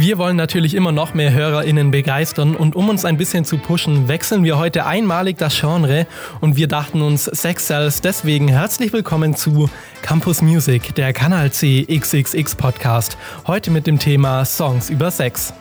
Wir wollen natürlich immer noch mehr HörerInnen begeistern und um uns ein bisschen zu pushen, wechseln wir heute einmalig das Genre und wir dachten uns Sex Cells. Deswegen herzlich willkommen zu Campus Music, der Kanal C XXX Podcast. Heute mit dem Thema Songs über Sex.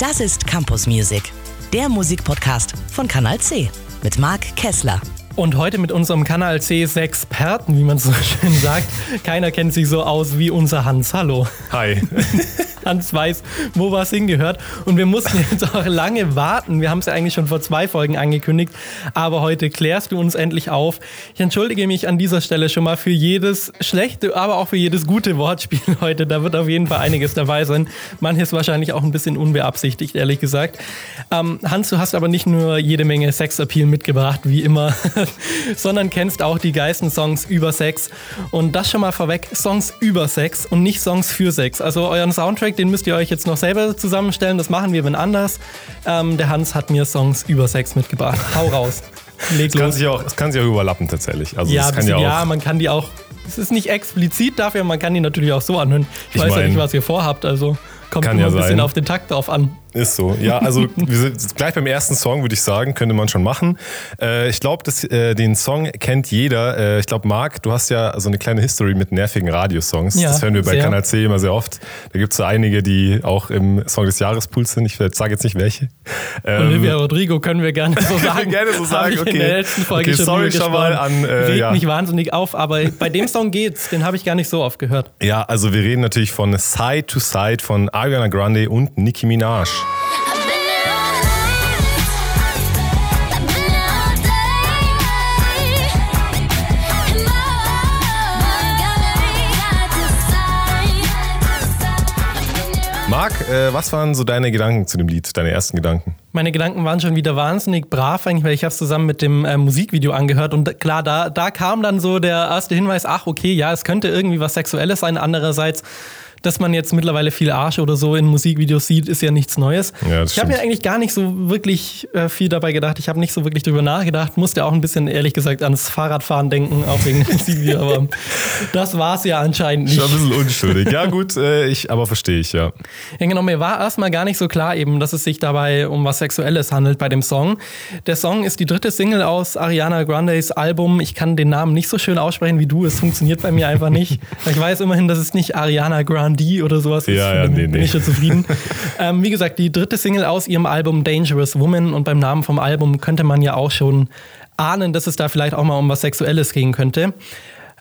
Das ist Campus Music, der Musikpodcast von Kanal C mit Marc Kessler. Und heute mit unserem Kanal C6-Experten, wie man so schön sagt. Keiner kennt sich so aus wie unser Hans. Hallo. Hi. Hans weiß, wo was hingehört. Und wir mussten jetzt auch lange warten. Wir haben es ja eigentlich schon vor zwei Folgen angekündigt. Aber heute klärst du uns endlich auf. Ich entschuldige mich an dieser Stelle schon mal für jedes schlechte, aber auch für jedes gute Wortspiel heute. Da wird auf jeden Fall einiges dabei sein. Manches wahrscheinlich auch ein bisschen unbeabsichtigt, ehrlich gesagt. Ähm, Hans, du hast aber nicht nur jede Menge Sexappeal mitgebracht, wie immer, sondern kennst auch die geilsten Songs über Sex. Und das schon mal vorweg, Songs über Sex und nicht Songs für Sex. Also euren Soundtrack, den müsst ihr euch jetzt noch selber zusammenstellen. Das machen wir wenn anders. Ähm, der Hans hat mir Songs über Sex mitgebracht. Hau raus. Leg das, kann sich auch, das kann sich auch überlappen tatsächlich. Also ja, bisschen, ja, ja, man kann die auch. Es ist nicht explizit dafür, man kann die natürlich auch so anhören. Ich, ich weiß mein, ja nicht, was ihr vorhabt, also kommt immer ja ein bisschen sein. auf den Takt drauf an. Ist so. Ja, also wir sind gleich beim ersten Song, würde ich sagen, könnte man schon machen. Äh, ich glaube, äh, den Song kennt jeder. Äh, ich glaube, Marc, du hast ja so eine kleine History mit nervigen Radiosongs. Ja, das hören wir bei sehr. Kanal C immer sehr oft. Da gibt es so einige, die auch im Song des Jahres Pool sind. Ich sage jetzt nicht welche. Ähm, Olivia Rodrigo können wir gerne so sagen. gerne so sagen, okay. In der letzten Folge okay, schon sorry schon mal an. Äh, Regt ja. mich wahnsinnig auf, aber bei dem Song geht's. Den habe ich gar nicht so oft gehört. Ja, also wir reden natürlich von Side to Side von Ariana Grande und Nicki Minaj. Marc, äh, was waren so deine Gedanken zu dem Lied, deine ersten Gedanken? Meine Gedanken waren schon wieder wahnsinnig brav, eigentlich, weil ich habe es zusammen mit dem äh, Musikvideo angehört und klar, da, da kam dann so der erste Hinweis, ach okay, ja, es könnte irgendwie was Sexuelles sein. Andererseits dass man jetzt mittlerweile viel Arsch oder so in Musikvideos sieht, ist ja nichts Neues. Ja, ich habe mir eigentlich gar nicht so wirklich äh, viel dabei gedacht. Ich habe nicht so wirklich drüber nachgedacht. Musste auch ein bisschen, ehrlich gesagt, ans Fahrradfahren denken, auch wegen dem Musikvideo. Aber das war es ja anscheinend nicht. Schon ein bisschen unschuldig. Ja, gut, äh, ich, aber verstehe ich, ja. Ja, genau. Mir war erstmal gar nicht so klar eben, dass es sich dabei um was Sexuelles handelt bei dem Song. Der Song ist die dritte Single aus Ariana Grandes Album. Ich kann den Namen nicht so schön aussprechen wie du. Es funktioniert bei mir einfach nicht. Ich weiß immerhin, dass es nicht Ariana Grande D oder sowas ist. Ja, ja, nee, bin nee. ich schon zufrieden. ähm, wie gesagt, die dritte Single aus ihrem Album Dangerous Woman und beim Namen vom Album könnte man ja auch schon ahnen, dass es da vielleicht auch mal um was Sexuelles gehen könnte.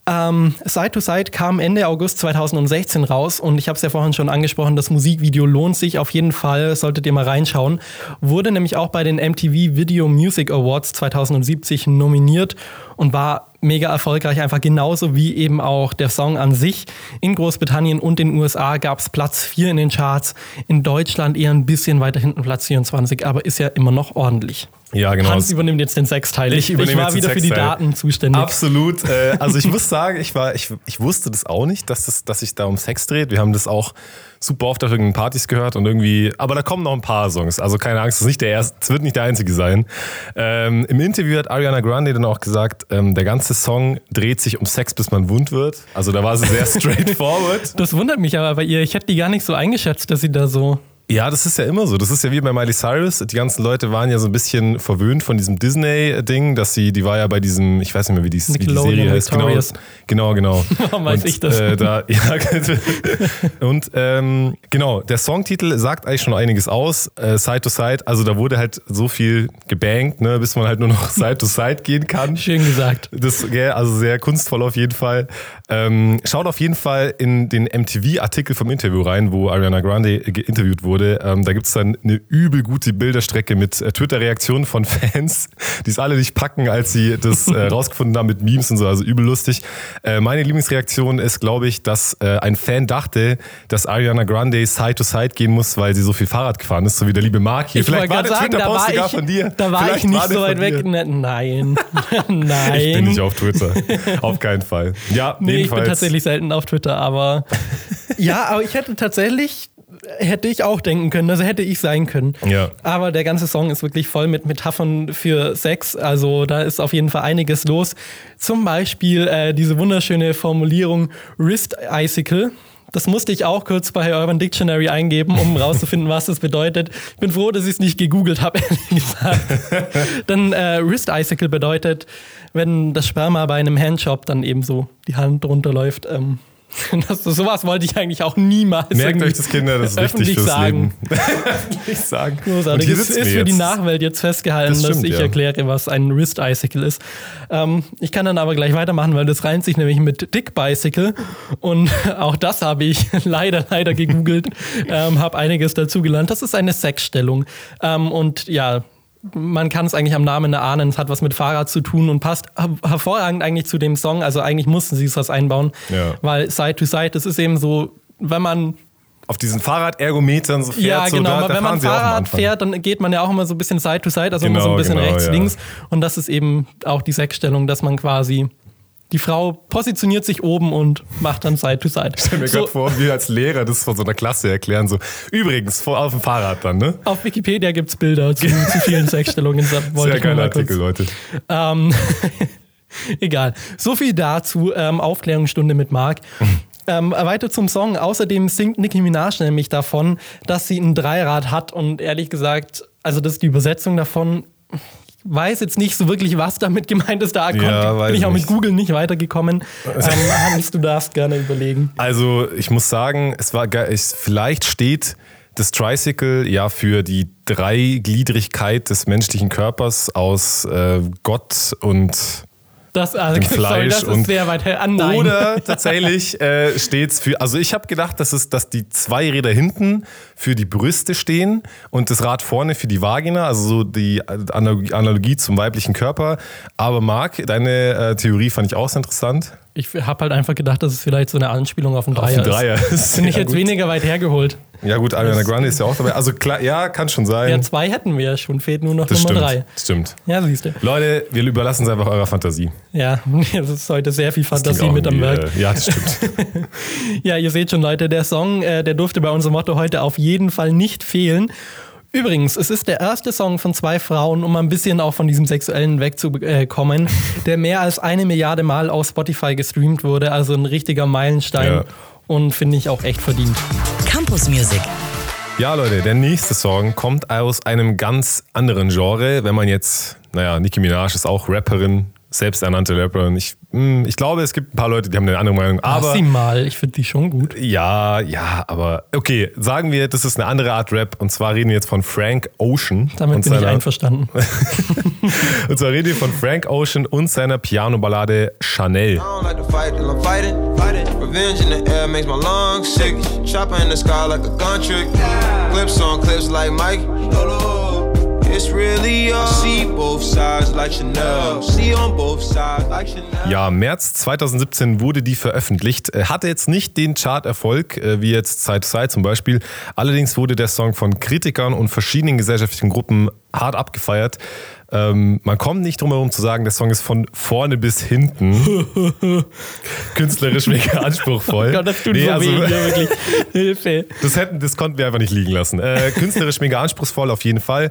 Ähm, Side to Side kam Ende August 2016 raus und ich habe es ja vorhin schon angesprochen, das Musikvideo lohnt sich auf jeden Fall, solltet ihr mal reinschauen. Wurde nämlich auch bei den MTV Video Music Awards 2070 nominiert und war mega erfolgreich, einfach genauso wie eben auch der Song an sich. In Großbritannien und den USA gab es Platz 4 in den Charts, in Deutschland eher ein bisschen weiter hinten Platz 24, aber ist ja immer noch ordentlich. Ja, genau. Hans übernimmt jetzt den Sexteil. Ich, ich war wieder für die Daten zuständig. Absolut. Äh, also ich muss sagen, ich, war, ich, ich wusste das auch nicht, dass, das, dass sich da um Sex dreht. Wir haben das auch super oft auf irgendeinen Partys gehört und irgendwie, aber da kommen noch ein paar Songs. Also keine Angst, es, nicht der erste, es wird nicht der einzige sein. Ähm, Im Interview hat Ariana Grande dann auch gesagt, ähm, der ganze Song dreht sich um Sex, bis man wund wird. Also da war sie sehr straightforward. das wundert mich aber bei ihr. Ich hätte die gar nicht so eingeschätzt, dass sie da so ja, das ist ja immer so. Das ist ja wie bei Miley Cyrus. Die ganzen Leute waren ja so ein bisschen verwöhnt von diesem Disney-Ding, dass sie, die war ja bei diesem, ich weiß nicht mehr, wie die, wie die Serie heißt. Genau, genau, genau. Warum weiß und, ich das? Äh, da, ja, und ähm, genau, der Songtitel sagt eigentlich schon einiges aus. Äh, Side to Side, also da wurde halt so viel gebankt, ne, bis man halt nur noch Side to Side gehen kann. Schön gesagt. Das, ja, also sehr kunstvoll auf jeden Fall. Ähm, schaut auf jeden Fall in den MTV-Artikel vom Interview rein, wo Ariana Grande interviewt wurde wurde. Ähm, da gibt es dann eine übel gute Bilderstrecke mit äh, Twitter-Reaktionen von Fans, die es alle nicht packen, als sie das äh, rausgefunden haben mit Memes und so, also übel lustig. Äh, meine Lieblingsreaktion ist, glaube ich, dass äh, ein Fan dachte, dass Ariana Grande Side to Side gehen muss, weil sie so viel Fahrrad gefahren ist, so wie der liebe Mark hier. Ich Vielleicht war der Twitter-Post sogar von dir. Da war Vielleicht ich nicht so weit weg. Ne, nein, nein. Ich bin nicht auf Twitter. auf keinen Fall. Ja, nee, jedenfalls. ich bin tatsächlich selten auf Twitter, aber ja, aber ich hätte tatsächlich hätte ich auch denken können, also hätte ich sein können. Ja. Aber der ganze Song ist wirklich voll mit Metaphern für Sex. Also da ist auf jeden Fall einiges los. Zum Beispiel äh, diese wunderschöne Formulierung Wrist Icicle. Das musste ich auch kurz bei Urban Dictionary eingeben, um rauszufinden, was das bedeutet. Ich bin froh, dass ich es nicht gegoogelt habe, ehrlich gesagt. dann äh, Wrist Icicle bedeutet, wenn das Sperma bei einem Handjob dann eben so die Hand drunter läuft. Ähm, das, sowas wollte ich eigentlich auch niemals Merkt euch das, Kinder, das ist wichtig fürs sagen. Öffentlich sagen. Großartig. Es ist für die Nachwelt jetzt festgehalten, Das dass stimmt, ich ja. erkläre, was ein Wrist Icicle ist. Ähm, ich kann dann aber gleich weitermachen, weil das reimt sich nämlich mit Dick Bicycle. Und auch das habe ich leider, leider gegoogelt, ähm, habe einiges dazu gelernt. Das ist eine Sexstellung. Ähm, und ja, man kann es eigentlich am Namen erahnen, es hat was mit Fahrrad zu tun und passt her- hervorragend eigentlich zu dem Song. Also eigentlich mussten sie es was einbauen, Ja. weil Side to Side, das ist eben so, wenn man Auf diesen Fahrradergometern so fährt. ja, so, genau. da, aber da wenn man Fahrrad fährt, dann geht man ja auch immer so ein bisschen Side to Side, also immer so ein Genau, bisschen genau, rechts, ja. links. Und das ist eben auch die Sechsstellung, dass man quasi die Frau positioniert sich oben und macht dann Side to Side. Ich stell mir So, gerade vor, wir als Lehrer das von so einer Klasse erklären. So, übrigens, vor, auf dem Fahrrad dann, ne? auf Wikipedia gibt es Bilder zu, zu vielen wollte Sehr geiler Artikel, Leute. Ähm, egal. So viel dazu. Ähm, Aufklärungsstunde mit Marc. Ähm, weiter zum Song. Außerdem singt Nicki Minaj nämlich davon, dass sie ein Dreirad hat und ehrlich gesagt, also das ist die Übersetzung davon. Weiß jetzt nicht so wirklich, was damit gemeint ist. Da weiß bin ich auch mit nicht. Google nicht weitergekommen. Ähm, Hans, du darfst gerne überlegen. Also, ich muss sagen, es war ich, vielleicht steht das Tricycle ja für die Dreigliedrigkeit des menschlichen Körpers aus äh, Gott und Das, also, sorry, das ist sehr weit her. Ah, nein. Oder tatsächlich äh, steht's für. Also ich habe gedacht, dass es, dass die zwei Räder hinten für die Brüste stehen und das Rad vorne für die Vagina, also so die Analogie, zum weiblichen Körper. Aber Marc, deine äh, Theorie fand ich auch sehr interessant. Ich habe halt einfach gedacht, dass es vielleicht so eine Anspielung auf einen Dreier, Auf den Dreier. ist. Bin ich jetzt gut. weniger weit hergeholt. Ja gut, Ariana Grande ist ja auch dabei. Also klar, ja, kann schon sein. Ja, zwei hätten wir ja schon, fehlt nur noch das Nummer stimmt. drei. Stimmt. Ja, siehst du. Leute, wir überlassen es einfach eurer Fantasie. Ja, es ist heute sehr viel Fantasie mit am Werk. äh, Ja, das stimmt. Ja, ihr seht schon, Leute, der Song, äh, der durfte bei unserem Motto heute auf jeden Fall nicht fehlen. Übrigens, es ist der erste Song von zwei Frauen, um ein bisschen auch von diesem Sexuellen wegzukommen, der mehr als eine Milliarde Mal auf Spotify gestreamt wurde. Also ein richtiger Meilenstein Ja. und finde ich auch echt verdient. Campus Music. Ja, Leute, der nächste Song kommt aus einem ganz anderen Genre. Wenn man jetzt, naja, Nicki Minaj ist auch Rapperin, selbsternannte Rapperin. Ich, hm, ich glaube, es gibt ein paar Leute, die haben eine andere Meinung. Lass Aber sie mal, ich finde die schon gut. ja, ja, aber okay, sagen wir, das ist eine andere Art Rap. Und zwar reden wir jetzt von Frank Ocean. Damit und bin ich seiner- einverstanden. Und zwar reden wir von Frank Ocean und seiner Piano-Ballade Chanel. I don't like to fight till I'm fighting, fighting. Revenge in the air makes my lungs sick. Chopper in the sky like a gun trick. Clips on clips like Mike. Ja, März 2017 wurde die veröffentlicht. Äh, Hatte jetzt nicht den Charterfolg, äh, wie jetzt Side to Side zum Beispiel. Allerdings wurde der Song von Kritikern und verschiedenen gesellschaftlichen Gruppen hart abgefeiert. Ähm, man kommt nicht drum herum zu sagen, der Song ist von vorne bis hinten künstlerisch mega anspruchsvoll. Gott, das tut Nee, so also- weh, wirklich. Hilfe. das, hätten, das konnten wir einfach nicht liegen lassen. Äh, künstlerisch mega anspruchsvoll auf jeden Fall.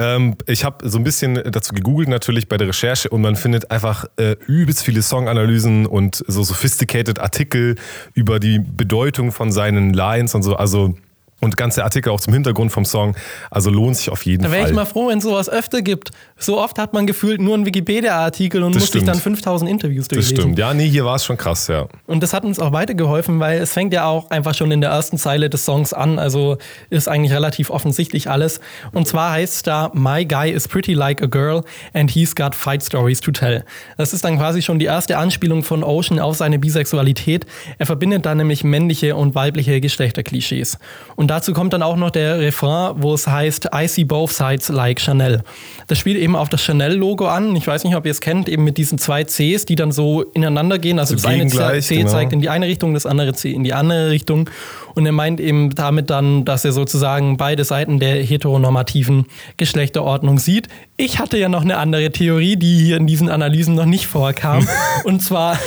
Ähm, ich habe so ein bisschen dazu gegoogelt natürlich bei der Recherche und man findet einfach äh, übelst viele Songanalysen und so sophisticated Artikel über die Bedeutung von seinen Lines und so. Also und ganze Artikel auch zum Hintergrund vom Song. Also lohnt sich auf jeden Da wäre Fall. ich mal froh, wenn es sowas öfter gibt. So oft hat man gefühlt nur einen Wikipedia-Artikel und Das muss sich stimmt. dann 5000 Interviews das durchlesen. stimmt. Ja, nee, hier war es schon krass, ja. Und das hat uns auch weitergeholfen, weil es fängt ja auch einfach schon in der ersten Zeile des Songs an. Also ist eigentlich relativ offensichtlich alles. Und zwar heißt es da, My guy is pretty like a girl and he's got fight stories to tell. Das ist dann quasi schon die erste Anspielung von Ocean auf seine Bisexualität. Er verbindet da nämlich männliche und weibliche Geschlechterklischees. Und dazu kommt dann auch noch der Refrain, wo es heißt, I see both sides like Chanel. Das spielt eben auf das Chanel-Logo an. Ich weiß nicht, ob ihr es kennt, eben mit diesen zwei Cs, die dann so ineinander gehen. Also So das eine C genau. zeigt in die eine Richtung, das andere C in die andere Richtung. Und er meint eben damit dann, dass er sozusagen beide Seiten der heteronormativen Geschlechterordnung sieht. Ich hatte ja noch eine andere Theorie, die hier in diesen Analysen noch nicht vorkam. Und zwar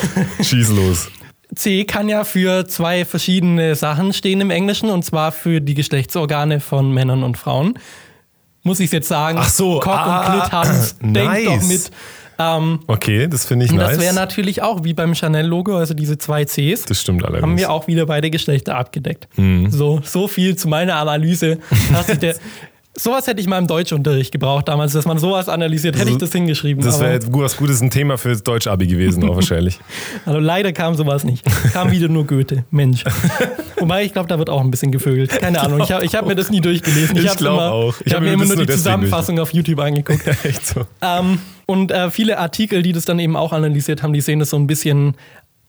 Schieß los. C kann ja für zwei verschiedene Sachen stehen im Englischen, und zwar für die Geschlechtsorgane von Männern und Frauen. Muss ich jetzt sagen, Ach so, Cock ah, und Clit haben's. nice. Denkt doch mit. Okay, das finde ich Und nice. das wäre natürlich auch wie beim Chanel-Logo, also diese zwei Cs. das stimmt allerdings. haben wir auch wieder beide Geschlechter abgedeckt. Mhm. So, so viel zu meiner Analyse. Dass ich der, sowas hätte ich mal im Deutschunterricht gebraucht damals, dass man sowas analysiert, hätte ich das hingeschrieben. das wäre was Gutes, ein Thema fürs Deutsch-Abi gewesen, auch wahrscheinlich. Also leider kam sowas nicht. Kam wieder nur Goethe, Mensch. Wobei ich glaube, da wird auch ein bisschen gevögelt. Keine Ahnung, ich habe ich hab mir das nie durchgelesen. Ich hab's glaub immer, auch. Ich Ich, hab habe mir mir immer das nur die Zusammenfassung auf YouTube angeguckt. Echt so. Ähm, und äh, viele Artikel, die das dann eben auch analysiert haben, die sehen das so ein bisschen.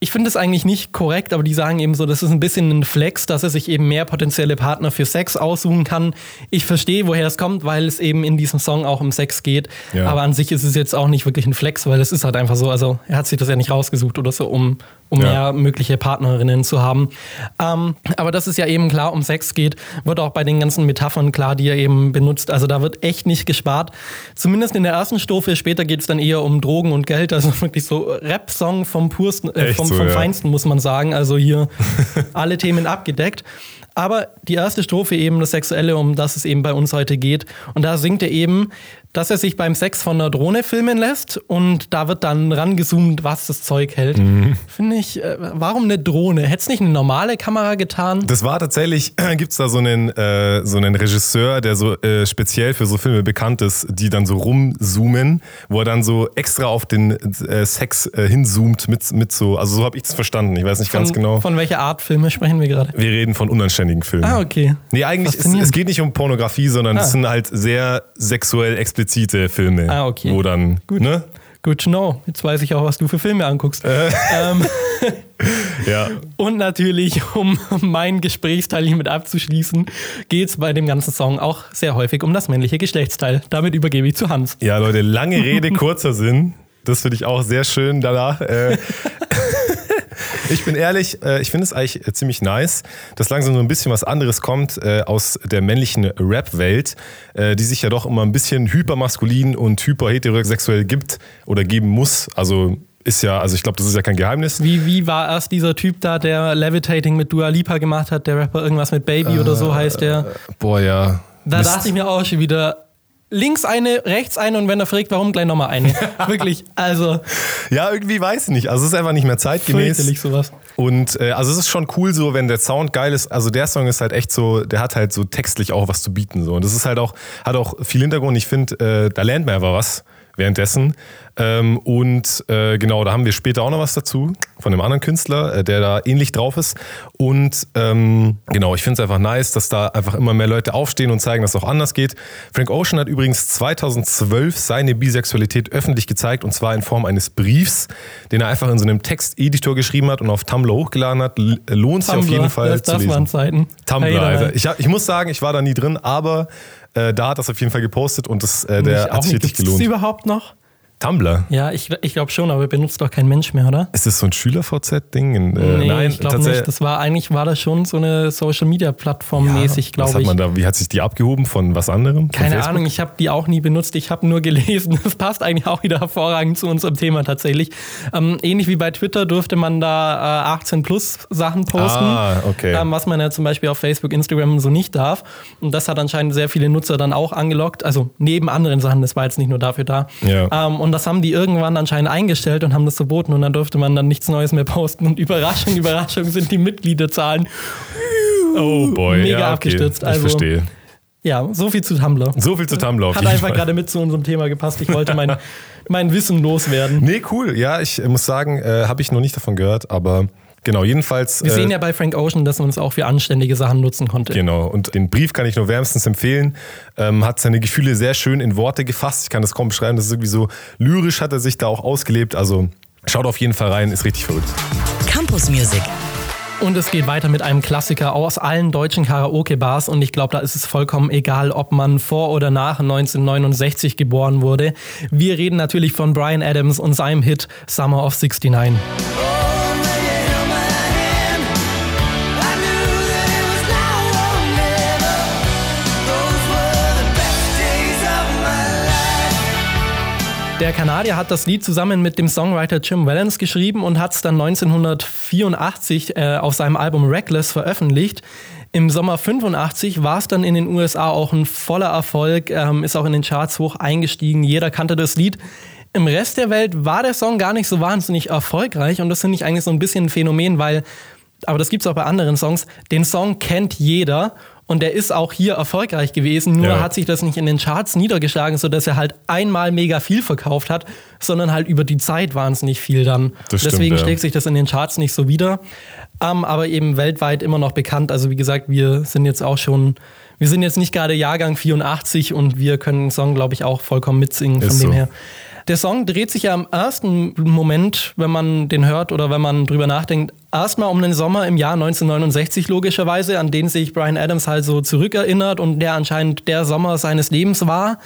Ich finde das eigentlich nicht korrekt, aber die sagen eben so, das ist ein bisschen ein Flex, dass er sich eben mehr potenzielle Partner für Sex aussuchen kann. Ich verstehe, woher es kommt, weil es eben in diesem Song auch um Sex geht. Ja. Aber an sich ist es jetzt auch nicht wirklich ein Flex, weil es ist halt einfach so, also er hat sich das ja nicht rausgesucht oder so, um, um Ja. mehr mögliche Partnerinnen zu haben. Ähm, aber dass es ja eben klar um Sex geht, wird auch bei den ganzen Metaphern klar, die er eben benutzt. Also da wird echt nicht gespart. Zumindest in der ersten Strophe. Später geht es dann eher um Drogen und Geld. Also wirklich so Rap-Song vom pursten, äh, vom, so, vom ja. Feinsten, muss man sagen. Also hier alle Themen abgedeckt. Aber die erste Strophe eben, das Sexuelle, um das es eben bei uns heute geht. Und da singt er eben, dass er sich beim Sex von einer Drohne filmen lässt und da wird dann rangezoomt, was das Zeug hält. Mhm. Finde ich, äh, warum eine Drohne? Hätte es nicht eine normale Kamera getan? Das war tatsächlich, gibt es da so einen, äh, so einen Regisseur, der so äh, speziell für so Filme bekannt ist, die dann so rumzoomen, wo er dann so extra auf den äh, Sex äh, hinzoomt mit, mit so, also so habe ich es verstanden, ich weiß nicht ganz von, genau. Von welcher Art Filme sprechen wir gerade? Wir reden von unanständigen Filmen. Ah, okay. Nee, eigentlich, es, Faszinierend. es geht nicht um Pornografie, sondern Ah. es sind halt sehr sexuell explizite Filme. Ah, okay. Wo dann, ne? Good to know. Jetzt weiß ich auch, was du für Filme anguckst. Äh. Ähm, Ja. und natürlich, um meinen Gesprächsteil hiermit abzuschließen, geht es bei dem ganzen Song auch sehr häufig um das männliche Geschlechtsteil. Damit übergebe ich zu Hans. Ja, Leute, lange Rede, kurzer Sinn. Das finde ich auch sehr schön danach. Äh, ich bin ehrlich, äh, ich finde es eigentlich äh, ziemlich nice, dass langsam so ein bisschen was anderes kommt äh, aus der männlichen Rap-Welt, äh, die sich ja doch immer ein bisschen hypermaskulin und hyperheterosexuell gibt oder geben muss. Also ist ja, also ich glaube, das ist ja kein Geheimnis. Wie, wie war erst dieser Typ da, der Levitating mit Dua Lipa gemacht hat, der Rapper irgendwas mit Baby oder so heißt der? Boah, ja. Da Mist. dachte ich mir auch schon wieder, links eine, rechts eine und wenn er fragt, warum gleich nochmal eine. Wirklich, also Ja, irgendwie weiß ich nicht. Also es ist einfach nicht mehr zeitgemäß. fürchterlich sowas. Und äh, also es ist schon cool so, wenn der Sound geil ist. Also der Song ist halt echt so, der hat halt so textlich auch was zu bieten. So. Und das ist halt auch, hat auch viel Hintergrund. Ich finde, äh, da lernt man einfach was währenddessen. Ähm, und äh, genau, da haben wir später auch noch was dazu von einem anderen Künstler, äh, der da ähnlich drauf ist. Und ähm, genau, ich finde es einfach nice, dass da einfach immer mehr Leute aufstehen und zeigen, dass es auch anders geht. Frank Ocean hat übrigens 2012 seine Bisexualität öffentlich gezeigt und zwar in Form eines Briefs, den er einfach in so einem Texteditor geschrieben hat und auf Tumblr hochgeladen hat. L lohnt sich auf jeden Fall das, zu das waren lesen. Zeiten. Tumblr, Hey, Alter. Ich, ich muss sagen, ich war da nie drin, aber äh, da hat das auf jeden Fall gepostet und das, äh, der hat sich richtig Gibt es gelohnt. überhaupt noch? Tumblr. Ja, ich, ich glaube schon, aber benutzt doch kein Mensch mehr, oder? Ist das so ein Schüler-VZ-Ding? Äh, nee, nein, ich glaube nicht. Das war eigentlich war das schon so eine Social Media Plattform mäßig, glaube ich. man da, wie hat sich die abgehoben von was anderem? Von Keine Facebook? Ahnung, ich habe die auch nie benutzt. Ich habe nur gelesen. Das passt eigentlich auch wieder hervorragend zu unserem Thema tatsächlich. Ähm, ähnlich wie bei Twitter durfte man da äh, 18 plus Sachen posten, Ah, okay. ähm, was man ja zum Beispiel auf Facebook, Instagram so nicht darf. Und das hat anscheinend sehr viele Nutzer dann auch angelockt. Also neben anderen Sachen, das war jetzt nicht nur dafür da. Ja. Ähm, und das haben die irgendwann anscheinend eingestellt und haben das verboten und dann durfte man dann nichts Neues mehr posten. Und Überraschung, Überraschung sind die Mitgliederzahlen Oh boy, mega ja, okay. abgestürzt. Ich Also- verstehe. ja, so viel zu Tumblr. So viel zu Tumblr Hat einfach Fall. gerade mit zu unserem Thema gepasst. Ich wollte mein, mein Wissen loswerden. Nee, cool. Ja, ich äh, muss sagen, äh, habe ich noch nicht davon gehört, aber genau, jedenfalls. Wir äh, sehen ja bei Frank Ocean, dass man es auch für anständige Sachen nutzen konnte. Genau, und den Brief kann ich nur wärmstens empfehlen. Ähm, hat seine Gefühle sehr schön in Worte gefasst. Ich kann das kaum beschreiben. Das ist irgendwie so lyrisch, hat er sich da auch ausgelebt. Also schaut auf jeden Fall rein, ist richtig verrückt. Campus Music. Und es geht weiter mit einem Klassiker aus allen deutschen Karaoke-Bars. Und ich glaube, da ist es vollkommen egal, ob man vor oder nach 1969 geboren wurde. Wir reden natürlich von Brian Adams und seinem Hit Summer of 69. Der Kanadier hat das Lied zusammen mit dem Songwriter Jim Valance geschrieben und hat es dann 1984 äh, auf seinem Album Reckless veröffentlicht. Im Sommer 85 war es dann in den USA auch ein voller Erfolg, ähm, ist auch in den Charts hoch eingestiegen. Jeder kannte das Lied. im Rest der Welt war der Song gar nicht so wahnsinnig erfolgreich und das finde ich eigentlich so ein bisschen ein Phänomen, weil, aber das gibt es auch bei anderen Songs, den Song kennt jeder und der ist auch hier erfolgreich gewesen, nur Ja. hat sich das nicht in den Charts niedergeschlagen, sodass er halt einmal mega viel verkauft hat, sondern halt über die Zeit wahnsinnig viel dann. Das stimmt, Deswegen ja. schlägt sich das in den Charts nicht so wieder, ähm, aber eben weltweit immer noch bekannt. Also wie gesagt, wir sind jetzt auch schon, wir sind jetzt nicht gerade Jahrgang 84 und wir können den Song, glaube ich, auch vollkommen mitsingen von Ist dem so. her. Der Song dreht sich ja im ersten Moment, wenn man den hört oder wenn man drüber nachdenkt, erstmal um den Sommer im Jahr 1969 logischerweise, an den sich Brian Adams halt so zurückerinnert und der anscheinend der Sommer seines Lebens war.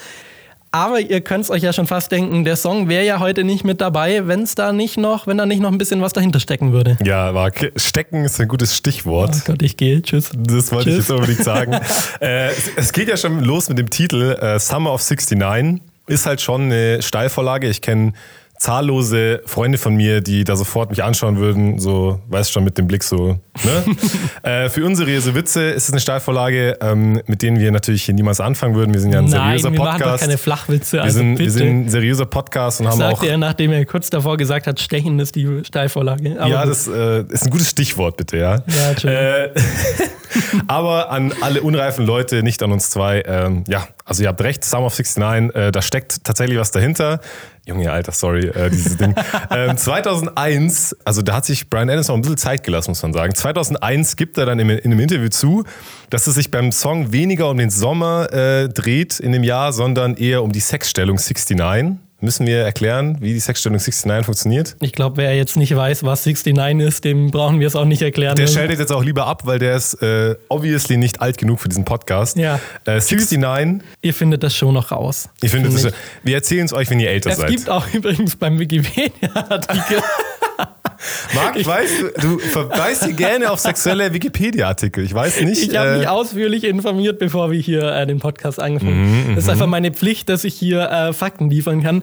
Aber ihr könnt es euch ja schon fast denken, der Song wäre ja heute nicht mit dabei, wenn es da nicht noch, wenn da nicht noch ein bisschen was dahinter stecken würde. Ja, Marc, stecken ist ein gutes Stichwort. Oh Gott, ich gehe. Tschüss. Das wollte ich jetzt unbedingt sagen. äh, es, es geht ja schon los mit dem Titel äh, Summer of 69. Ist halt schon eine Steilvorlage. Ich kenne zahllose Freunde von mir, die da sofort mich anschauen würden, so, weißt schon, mit dem Blick so, ne? äh, für unseriöse Witze ist es eine Steilvorlage, ähm, mit denen wir natürlich hier niemals anfangen würden. Wir sind ja ein Nein, seriöser wir machen doch Podcast. keine Flachwitze. wir, Also sind, bitte. wir sind ein seriöser Podcast und haben auch. Sagte er, nachdem er kurz davor gesagt hat, Stechen ist die Steilvorlage. Aber ja, das äh, ist ein gutes Stichwort, bitte, ja. Ja, äh, aber an alle unreifen Leute, nicht an uns zwei. Ähm, ja, also ihr habt recht, Summer of 69, äh, da steckt tatsächlich was dahinter. Junge, Alter, sorry, äh, dieses Ding. Ähm, 2001, also da hat sich Brian Adams noch ein bisschen Zeit gelassen, muss man sagen. 2001 gibt er dann in, in einem Interview zu, dass es sich beim Song weniger um den Sommer äh, dreht in dem Jahr, sondern eher um die Sexstellung 69. Müssen wir erklären, wie die Sexstellung 69 funktioniert? Ich glaube, wer jetzt nicht weiß, was 69 ist, dem brauchen wir es auch nicht erklären. Der schaltet jetzt auch lieber ab, weil der ist äh, obviously nicht alt genug für diesen Podcast. Ja. Äh, 69, Ihr findet das schon noch raus. ich finde, das ist- wir erzählen es euch, wenn ihr älter Es seid. gibt auch übrigens beim Wikipedia-Artikel. Marc, ich weiß, du, verweist hier gerne auf sexuelle Wikipedia-Artikel. Ich weiß nicht. Ich habe äh, mich ausführlich informiert, bevor wir hier äh, den Podcast angefangen haben. Mhm, Das ist einfach meine Pflicht, dass ich hier äh, Fakten liefern kann.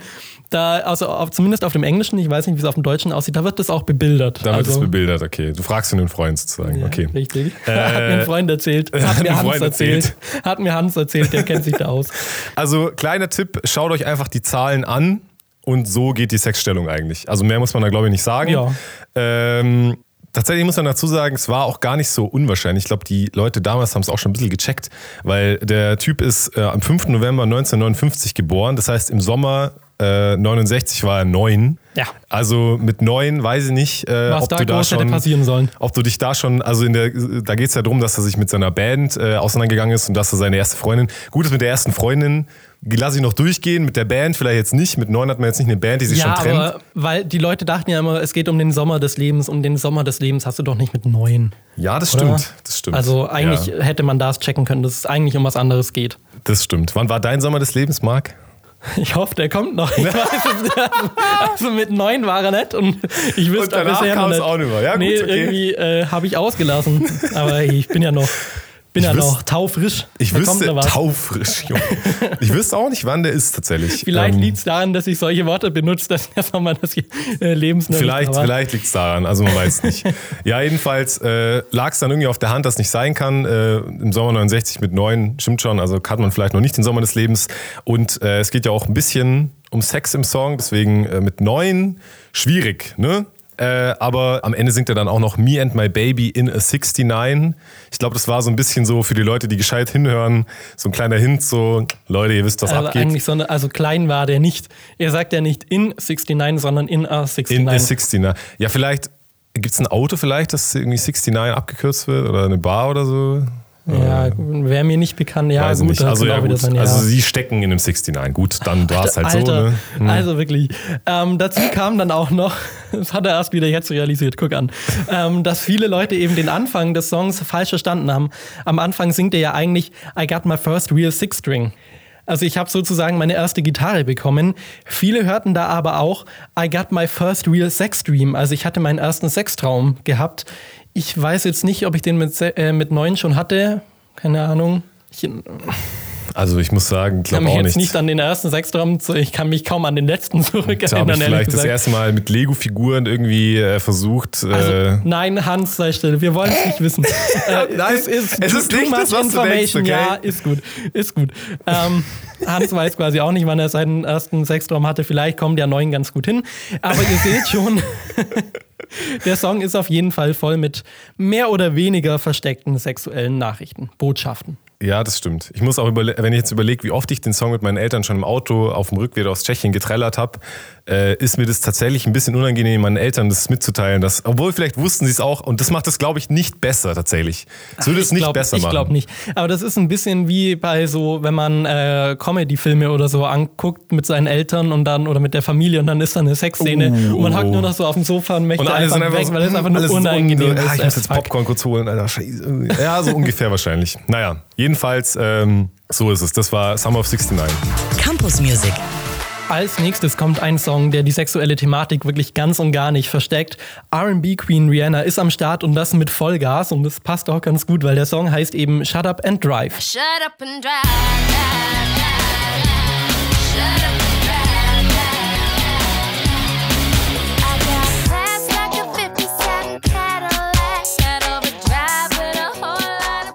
Da, also auf, zumindest auf dem Englischen, ich weiß nicht, wie es auf dem Deutschen aussieht, da wird das auch bebildert. da wird also, es bebildert, okay. Du fragst einen Freund sozusagen. Ja, okay. Richtig. hat mir ein Freund erzählt. Hat mir Hans erzählt. Hat mir Hans erzählt, der kennt sich da aus. Also, kleiner Tipp, schaut euch einfach die Zahlen an und so geht die Sexstellung eigentlich. Also mehr muss man da, glaube ich, nicht sagen. Ja. Ähm, tatsächlich muss man dazu sagen, es war auch gar nicht so unwahrscheinlich. Ich glaube, die Leute damals haben es auch schon ein bisschen gecheckt, weil der Typ ist äh, am 5. November 1959 geboren. Das heißt, im Sommer äh, 69 war er neun. Ja. Also mit neun weiß ich nicht, äh, Was ob da du da schon passieren sollen. ob du dich da schon, also in der, da geht es ja darum, dass er sich mit seiner Band äh, auseinandergegangen ist und dass er seine erste Freundin, gut ist mit der ersten Freundin, lasse ich noch durchgehen, mit der Band vielleicht jetzt nicht, mit neun hat man jetzt nicht eine Band, die sich Ja, schon trennt. aber weil die Leute dachten ja immer, es geht um den Sommer des Lebens und den Sommer des Lebens hast du doch nicht mit neun. ja, das oder? stimmt, das stimmt. Also eigentlich Ja, hätte man das checken können, dass es eigentlich um was anderes geht. das stimmt. Wann war dein Sommer des Lebens, Marc? Ich hoffe, der kommt noch. Ich weiß es nicht. Also mit neun war er nicht und ich wüsste Und danach bisher kam noch es nicht. auch nicht mehr. Ja, gut, nee, okay. irgendwie äh, habe ich ausgelassen. Aber ich bin ja noch, bin Ich ja noch taufrisch. Ich Da wüsste, taufrisch, Junge. ich wüsste auch nicht, wann der ist tatsächlich. Vielleicht Ähm, liegt es daran, dass ich solche Worte benutze, dass der Sommer des äh, Lebens noch Vielleicht, vielleicht liegt es daran, also man weiß nicht. ja, jedenfalls äh, lag es dann irgendwie auf der Hand, dass nicht sein kann. Äh, Im Sommer 69 mit neun, stimmt schon, also hat man vielleicht noch nicht den Sommer des Lebens. Und äh, es geht ja auch ein bisschen um Sex im Song, deswegen äh, mit neun schwierig, ne? Äh, aber am Ende singt er dann auch noch Me and My Baby in a 69. Ich glaube, das war so ein bisschen so für die Leute, die gescheit hinhören, so ein kleiner Hint, so, Leute, ihr wisst, was also abgeht. eigentlich so eine, also klein war der nicht. Er sagt ja nicht in 69, sondern in a 69. In a 69. Ja, vielleicht gibt es ein Auto vielleicht, das irgendwie 69 abgekürzt wird oder eine Bar oder so. Ja, wäre mir nicht bekannt. Ja, Weiß gut, nicht. Also, ja, gut. sein, ja. also sie stecken in einem 69. Gut, dann war es halt so. Alter, Ne? Hm. also wirklich. Ähm, dazu kam dann auch noch, das hat er erst wieder jetzt realisiert, guck an, ähm, dass viele Leute eben den Anfang des Songs falsch verstanden haben. Am Anfang singt er ja eigentlich I got my first real six string. Also ich habe sozusagen meine erste Gitarre bekommen. Viele hörten da aber auch I got my first real sex dream. Also ich hatte meinen ersten Sextraum gehabt. Ich weiß jetzt nicht, ob ich den mit, äh, mit neun schon hatte. Keine Ahnung. Ich, Also ich muss sagen, Ich kann glaube mich auch jetzt nicht. nicht an den ersten Sechstraum, zu- ich kann mich kaum an den letzten Da habe zurückerinnern, ich vielleicht das gesagt. erste Mal mit Lego-Figuren irgendwie äh, versucht. Also, äh, nein, Hans, sei still. Wir wollen es nicht wissen. äh, Nein, es ist, es ist nicht das, was du denkst, okay? Ja, ist gut. Ist gut. Ähm, Hans weiß quasi auch nicht, wann er seinen ersten Sechstraum hatte. Vielleicht kommt der neuen ganz gut hin. Aber ihr seht schon, der Song ist auf jeden Fall voll mit mehr oder weniger versteckten sexuellen Nachrichten, Botschaften. Ja, das stimmt. Ich muss auch wenn ich jetzt überlege, wie oft ich den Song mit meinen Eltern schon im Auto auf dem Rückweg aus Tschechien getrellert habe, äh, ist mir das tatsächlich ein bisschen unangenehm, meinen Eltern das mitzuteilen. Dass, obwohl vielleicht wussten sie es auch und das macht es, glaube ich, nicht besser tatsächlich. Es würde es Ich nicht glaub- besser Ich machen. glaube nicht. Aber das ist ein bisschen wie bei so, wenn man äh, Comedy-Filme oder so anguckt mit seinen Eltern und dann oder mit der Familie und dann ist da eine Sexszene und man oh. hockt nur noch so auf dem Sofa und möchte Und einfach, sind einfach, weg, so, weil es einfach nur unangenehm un- ist. Ah, ich muss jetzt fuck. Popcorn kurz holen, Alter. Scheiße. Ja, so ungefähr wahrscheinlich. Naja, jedenfalls, ähm, so ist es. Das war Summer of 69. Campus Music. Als nächstes kommt ein Song, der die sexuelle Thematik wirklich ganz und gar nicht versteckt. RB Queen Rihanna ist am Start und das mit Vollgas und das passt auch ganz gut, weil der Song heißt eben Shut Up and Drive. Shut up and drive. drive, drive, drive.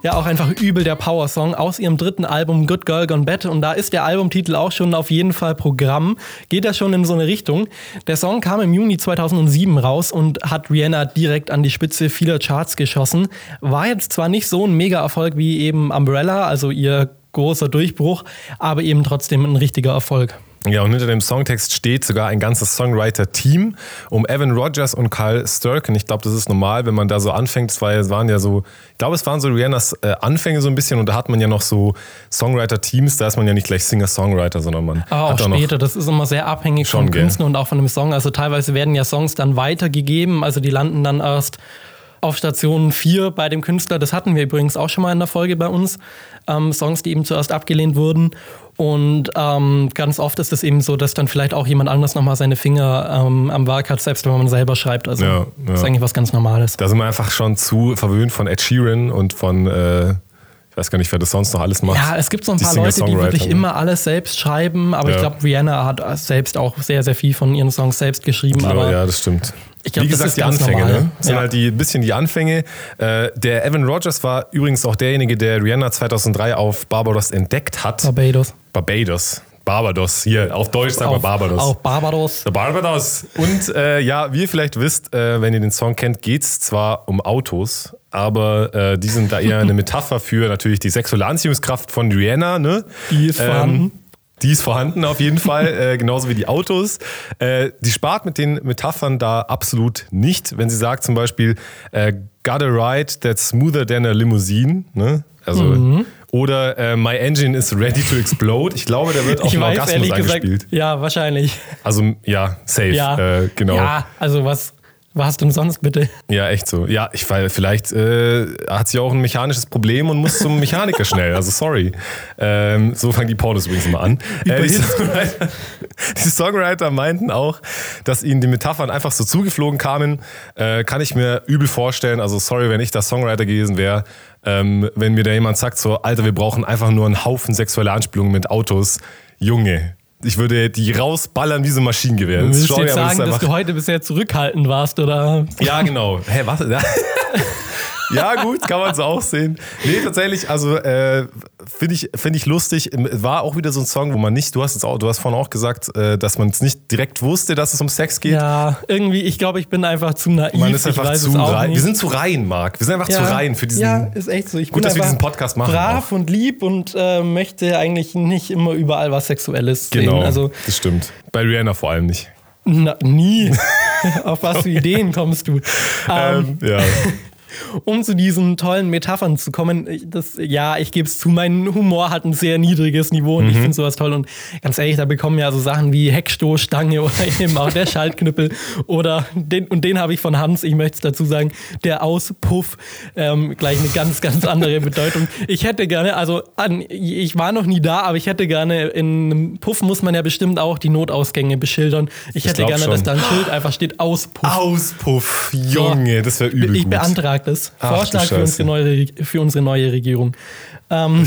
Ja, auch einfach übel der Power-Song aus ihrem dritten Album Good Girl Gone Bad. Und da ist der Albumtitel auch schon auf jeden Fall Programm. Geht das schon in so eine Richtung. Der Song kam im Juni 2007 raus und hat Rihanna direkt an die Spitze vieler Charts geschossen. War jetzt zwar nicht so ein Mega-Erfolg wie eben Umbrella, also ihr großer Durchbruch, aber eben trotzdem ein richtiger Erfolg. Ja, und hinter dem Songtext steht sogar ein ganzes Songwriter-Team um Evan Rogers und Carl Sturken. Ich glaube, das ist normal, wenn man da so anfängt. Es war, es waren ja so, ich glaube, es waren so Rihannas äh, Anfänge so ein bisschen und da hat man ja noch so Songwriter-Teams. Da ist man ja nicht gleich Singer-Songwriter, sondern man Aber auch da noch später, das ist immer sehr abhängig gell? Künstler und auch von dem Song. Also teilweise werden ja Songs dann weitergegeben, also die landen dann erst auf Station 4 bei dem Künstler. Das hatten wir übrigens auch schon mal in der Folge bei uns. Ähm, Songs, die eben zuerst abgelehnt wurden. Und ähm, ganz oft ist es eben so, dass dann vielleicht auch jemand anders nochmal seine Finger ähm, am Werk hat, selbst wenn man selber schreibt. Also Ja, das ist ja. eigentlich was ganz Normales. Da sind wir einfach schon zu verwöhnt von Ed Sheeran und von, äh, ich weiß gar nicht, wer das sonst noch alles macht. Ja, es gibt so ein Die paar Leute, die wirklich ne? immer alles selbst schreiben, aber ich Ja. glaube, Rihanna hat selbst auch sehr, sehr viel von ihren Songs selbst geschrieben. Ja, aber ja, das stimmt. Glaub, Wie das gesagt, die Anfänge, normal. ne? Das sind Ja. halt die bisschen die Anfänge. Äh, der Evan Rogers war übrigens auch derjenige, der Rihanna 2003 auf Barbados entdeckt hat. Barbados. Barbados. Barbados. Hier, auf Deutsch man Auf- Barbados. Auf Barbados. Der Barbados. Und äh, ja, wie ihr vielleicht wisst, äh, wenn ihr den Song kennt, geht es zwar um Autos, aber äh, die sind da eher eine Metapher für natürlich die sexuelle Anziehungskraft von Rihanna. Ne? Die ist vorhanden. Die ist vorhanden auf jeden Fall, äh, genauso wie die Autos. Äh, die spart mit den Metaphern da absolut nicht. Wenn sie sagt zum Beispiel, äh, got a ride that's smoother than a limousine. Ne? Also, Mhm. Oder äh, my engine is ready to explode. Ich glaube, da wird auch ein Orgasmus ehrlich gesagt, eingespielt. ja, wahrscheinlich. Also ja, safe. Ja, Äh, genau. Ja, also was, was hast du denn sonst bitte? echt so. Ja, ich weil vielleicht äh, hat sie auch ein mechanisches Problem und muss zum Mechaniker schnell. Also sorry. Ähm, so fangen die Pornos übrigens immer an. Äh, die, Songwriter, die Songwriter meinten auch, dass ihnen die Metaphern einfach so zugeflogen kamen. Äh, kann ich mir übel vorstellen. Also sorry, wenn ich da Songwriter gewesen wäre. Ähm, wenn mir da jemand sagt so, Alter, wir brauchen einfach nur einen Haufen sexuelle Anspielungen mit Autos. Junge, ich würde die rausballern wie so Maschinengewehr. Du willst jetzt sagen, dass du heute bisher zurückhaltend warst, oder? ja, genau. Hä, was? Ja. ja, gut, kann man so auch sehen. Nee, tatsächlich, also äh, finde ich, find ich lustig. War auch wieder so ein Song, wo man nicht, du hast jetzt auch, du hast vorhin auch gesagt, äh, dass man es nicht direkt wusste, dass es um Sex geht. Ja, irgendwie, ich glaube, ich bin einfach zu naiv. Man ist einfach zu es auch rein. Wir sind zu rein, Marc. Wir sind einfach zu rein für diesen. Ja, ist echt so. Ich Gut, bin dass wir diesen Podcast machen Brav und lieb und äh, möchte eigentlich nicht immer überall was Sexuelles genau, sehen. Also das stimmt. Bei Rihanna vor allem nicht. na, nie. Auf was für Ideen kommst du? Ähm, Ähm, ja. Um zu diesen tollen Metaphern zu kommen, ich- das, ja, ich gebe es zu, mein Humor hat ein sehr niedriges Niveau und Mhm. ich finde sowas toll. Und ganz ehrlich, da bekommen ja so Sachen wie Heckstoßstange oder eben auch der Schaltknüppel oder den, und den habe ich von Hans, ich möchte es dazu sagen, der Auspuff, ähm, gleich eine ganz, ganz andere Bedeutung. Ich hätte gerne, also an, ich war noch nie da, aber ich hätte gerne, in einem Puff muss man ja bestimmt auch die Notausgänge beschildern. Ich hätte glaub gerne, schon. dass da ein Schild einfach steht Auspuff. Auspuff, Junge, das wäre übel Ich gut. beantrage sagt es. Vorschlag für unsere, neue, für unsere neue Regierung. Ähm,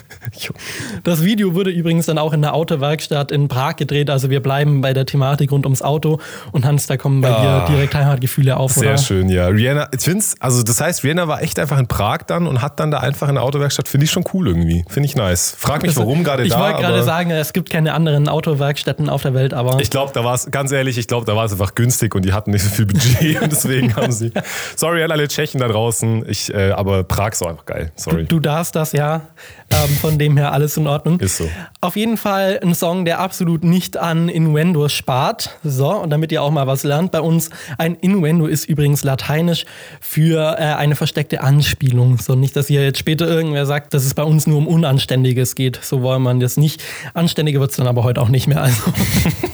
das Video wurde übrigens dann auch in der Autowerkstatt in Prag gedreht. Also wir bleiben bei der Thematik rund ums Auto. Und Hans, da kommen bei Ah. dir direkt Heimatgefühle auf, Sehr oder? schön, ja. Rihanna, ich find's, also das heißt, Rihanna war echt einfach in Prag dann und hat dann da einfach in der Autowerkstatt, finde ich schon cool irgendwie. Finde ich nice. Frag mich, warum gerade ich da. wollte gerade sagen, es gibt keine anderen Autowerkstätten auf der Welt, aber Ich glaube, da war es, ganz ehrlich, ich glaube, da war es einfach günstig und die hatten nicht so viel Budget und deswegen haben sie. Sorry an alle Tschechen da draußen, ich, äh, aber Prag ist auch einfach geil. Sorry. du darfst das ja. Ähm, von dem her alles in Ordnung. Ist so. Auf jeden Fall ein Song, der absolut nicht an Innuendo spart. So, und damit ihr auch mal was lernt bei uns, ein Innuendo ist übrigens lateinisch für äh, eine versteckte Anspielung. So, nicht, dass hier jetzt später irgendwer sagt, dass es bei uns nur um Unanständiges geht. So wollen man das nicht. Anständiger wird es dann aber heute auch nicht mehr. Also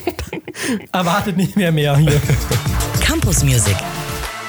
erwartet nicht mehr mehr hier. Campus Music.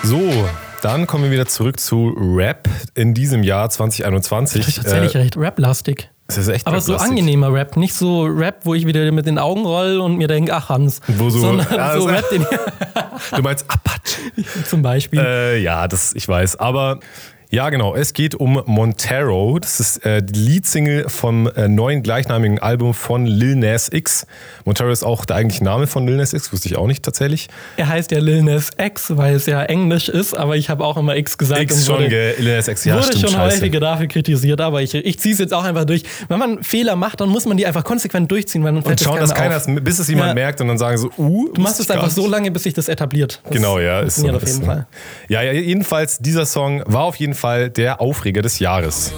So, dann kommen wir wieder zurück zu Rap in diesem Jahr 2021. Tatsächlich Äh, recht rap-lastig. es ist echt Aber so angenehmer Rap, nicht so Rap, wo ich wieder mit den Augen roll und mir denke, ach Hans, Wo so- sondern Ja, so das- Rap, den Du meinst Apache. zum Beispiel. Äh, ja, das, ich weiß. Aber ja, genau. Es geht um Montero. Das ist äh, die Leadsingle vom äh, neuen gleichnamigen Album von Lil Nas X. Montero ist auch der eigentliche Name von Lil Nas X, wusste ich auch nicht tatsächlich. Er heißt ja Lil Nas X, weil es ja Englisch ist, aber ich habe auch immer X gesagt X und schon, wurde, gell? Lil Nas X, ja, wurde stimmt, schon scheiße. häufiger dafür kritisiert, aber ich, ich ziehe es jetzt auch einfach durch. Wenn man Fehler macht, dann muss man die einfach konsequent durchziehen, weil dann Und schauen, es dass keiner bis es jemand Ja. merkt und dann sagen so, uh, Du machst es einfach so lange, bis sich das etabliert. Das Genau, ja, ist so. auf jeden. Fall. Ja, ja, jedenfalls, dieser Song war auf jeden Fall der Aufreger des Jahres.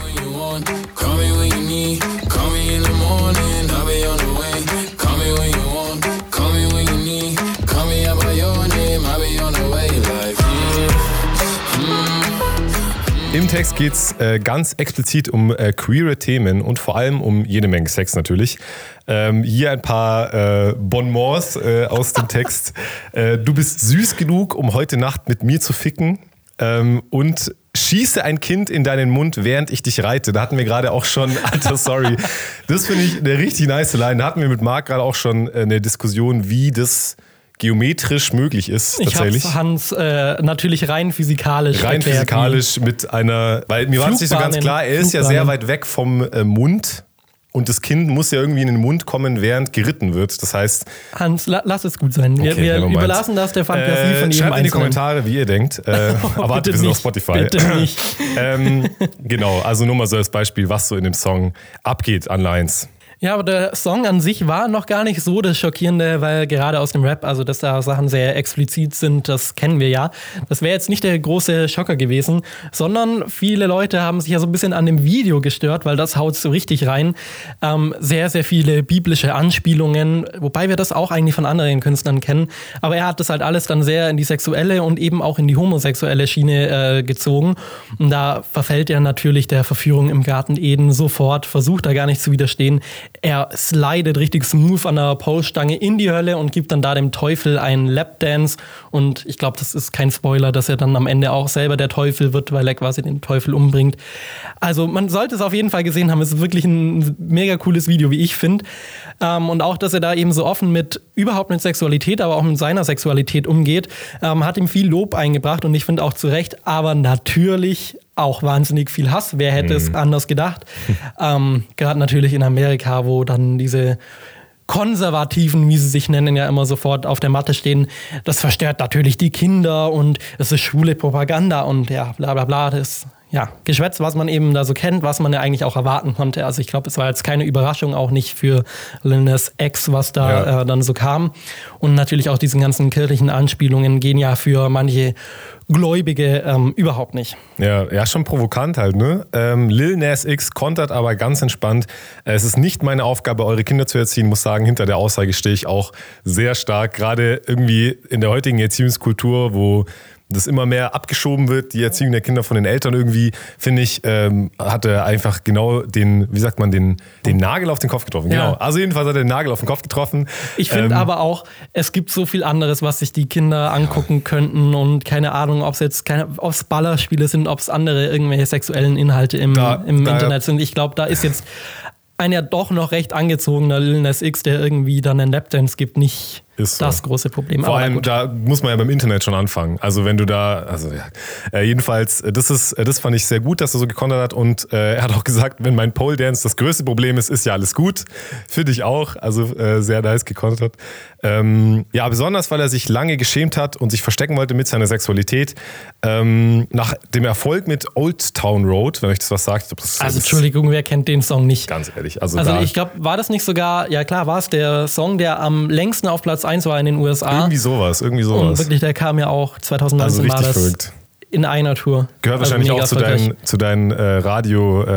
Im Text geht es äh, ganz explizit um äh, queere Themen und vor allem um jede Menge Sex natürlich. Ähm, hier ein paar äh, Bonbons äh, aus dem Text. Äh, du bist süß genug, um heute Nacht mit mir zu ficken. Ähm, und schieße ein Kind in deinen Mund, während ich dich reite. Da hatten wir gerade auch schon, Alter, sorry. Das finde ich eine richtig nice Line. Da hatten wir mit Marc gerade auch schon äh, eine Diskussion, wie das geometrisch möglich ist. Ich tatsächlich. habe Hans äh, natürlich rein physikalisch rein physikalisch mit einer, weil mir war es nicht so ganz klar, er ist ja sehr weit weg vom äh, Mund und das Kind muss ja irgendwie in den Mund kommen, während geritten wird. Das heißt, Hans, la, lass es gut sein. Wir, Okay, wir überlassen das der Fantasie äh, von jedem schreibt in die. Kommentare, wie ihr denkt. Äh, aber bitte wir sind auf Spotify. bitte nicht. ähm, genau, also nur mal so als Beispiel, was so in dem Song abgeht an Lines. Ja, aber der Song an sich war noch gar nicht so das Schockierende, weil gerade aus dem Rap, also dass da Sachen sehr explizit sind, das kennen wir ja. Das wäre jetzt nicht der große Schocker gewesen, sondern viele Leute haben sich ja so ein bisschen an dem Video gestört, weil das haut so richtig rein. Ähm, sehr, sehr viele biblische Anspielungen, wobei wir das auch eigentlich von anderen Künstlern kennen. Aber er hat das halt alles dann sehr in die sexuelle und eben auch in die homosexuelle Schiene äh, gezogen. Und da verfällt er natürlich der Verführung im Garten Eden sofort, versucht da gar nicht zu widerstehen. Er slidet richtig smooth an der Pole-Stange in die Hölle und gibt dann da dem Teufel einen Lapdance. Und ich glaube, das ist kein Spoiler, dass er dann am Ende auch selber der Teufel wird, weil er quasi den Teufel umbringt. Also man sollte es auf jeden Fall gesehen haben. Es ist wirklich ein mega cooles Video, wie ich finde. Ähm, und auch, dass er da eben so offen mit überhaupt mit Sexualität, aber auch mit seiner Sexualität umgeht, ähm, hat ihm viel Lob eingebracht und ich finde auch zu Recht, aber natürlich auch wahnsinnig viel Hass. Wer hätte es anders gedacht? ähm, Gerade natürlich in Amerika, wo dann diese Konservativen, wie sie sich nennen, ja immer sofort auf der Matte stehen. Das verstört natürlich die Kinder und es ist schwule Propaganda und ja, bla bla bla. Das ja, Geschwätz, was man eben da so kennt, was man ja eigentlich auch erwarten konnte. Also ich glaube, es war jetzt keine Überraschung, auch nicht für Lil Nas X, was da Ja. äh, dann so kam. Und natürlich auch diese ganzen kirchlichen Anspielungen gehen ja für manche Gläubige ähm, überhaupt nicht. Ja, ja, schon provokant halt, ne? Ähm, Lil Nas X kontert aber ganz entspannt. Es ist nicht meine Aufgabe, eure Kinder zu erziehen. Muss sagen, hinter der Aussage stehe ich auch sehr stark. Gerade irgendwie in der heutigen Erziehungskultur, wo das immer mehr abgeschoben wird, die Erziehung der Kinder von den Eltern irgendwie, finde ich, ähm, hat er einfach genau den, wie sagt man, den, den Nagel auf den Kopf getroffen. Ja. Genau. Also jedenfalls hat er den Nagel auf den Kopf getroffen. Ich finde Ähm, aber auch, es gibt so viel anderes, was sich die Kinder angucken könnten und keine Ahnung, ob es jetzt keine, ob es Ballerspiele sind, ob es andere irgendwelche sexuellen Inhalte im, Da- im da- Internet sind. Ich glaube, da ist jetzt ein ja doch noch recht angezogener Lil Nas X, der irgendwie dann einen Lapdance gibt, nicht Ist so. Das große Problem. Vor Aber allem, da muss man ja beim Internet schon anfangen. Also wenn du da, also ja. Äh, jedenfalls, äh, das ist, äh, das fand ich sehr gut, dass er so gekontert hat und äh, er hat auch gesagt, wenn mein Pole Dance das größte Problem ist, ist ja alles gut. Finde ich auch. Also äh, sehr nice gekontert hat. Ähm, ja, besonders, weil er sich lange geschämt hat und sich verstecken wollte mit seiner Sexualität. Ähm, nach dem Erfolg mit Old Town Road, wenn euch das was sagt. Das also Entschuldigung, wer kennt den Song nicht? Ganz ehrlich. Also, Also ich glaube, war das nicht sogar, ja klar, war es der Song, der am längsten auf Platz 1 war in den USA. irgendwie sowas, irgendwie und sowas. wirklich, der kam ja auch 2019 Also war das verrückt. in einer Tour. Gehört Also wahrscheinlich auch zu deinen, zu deinen äh, Radio äh,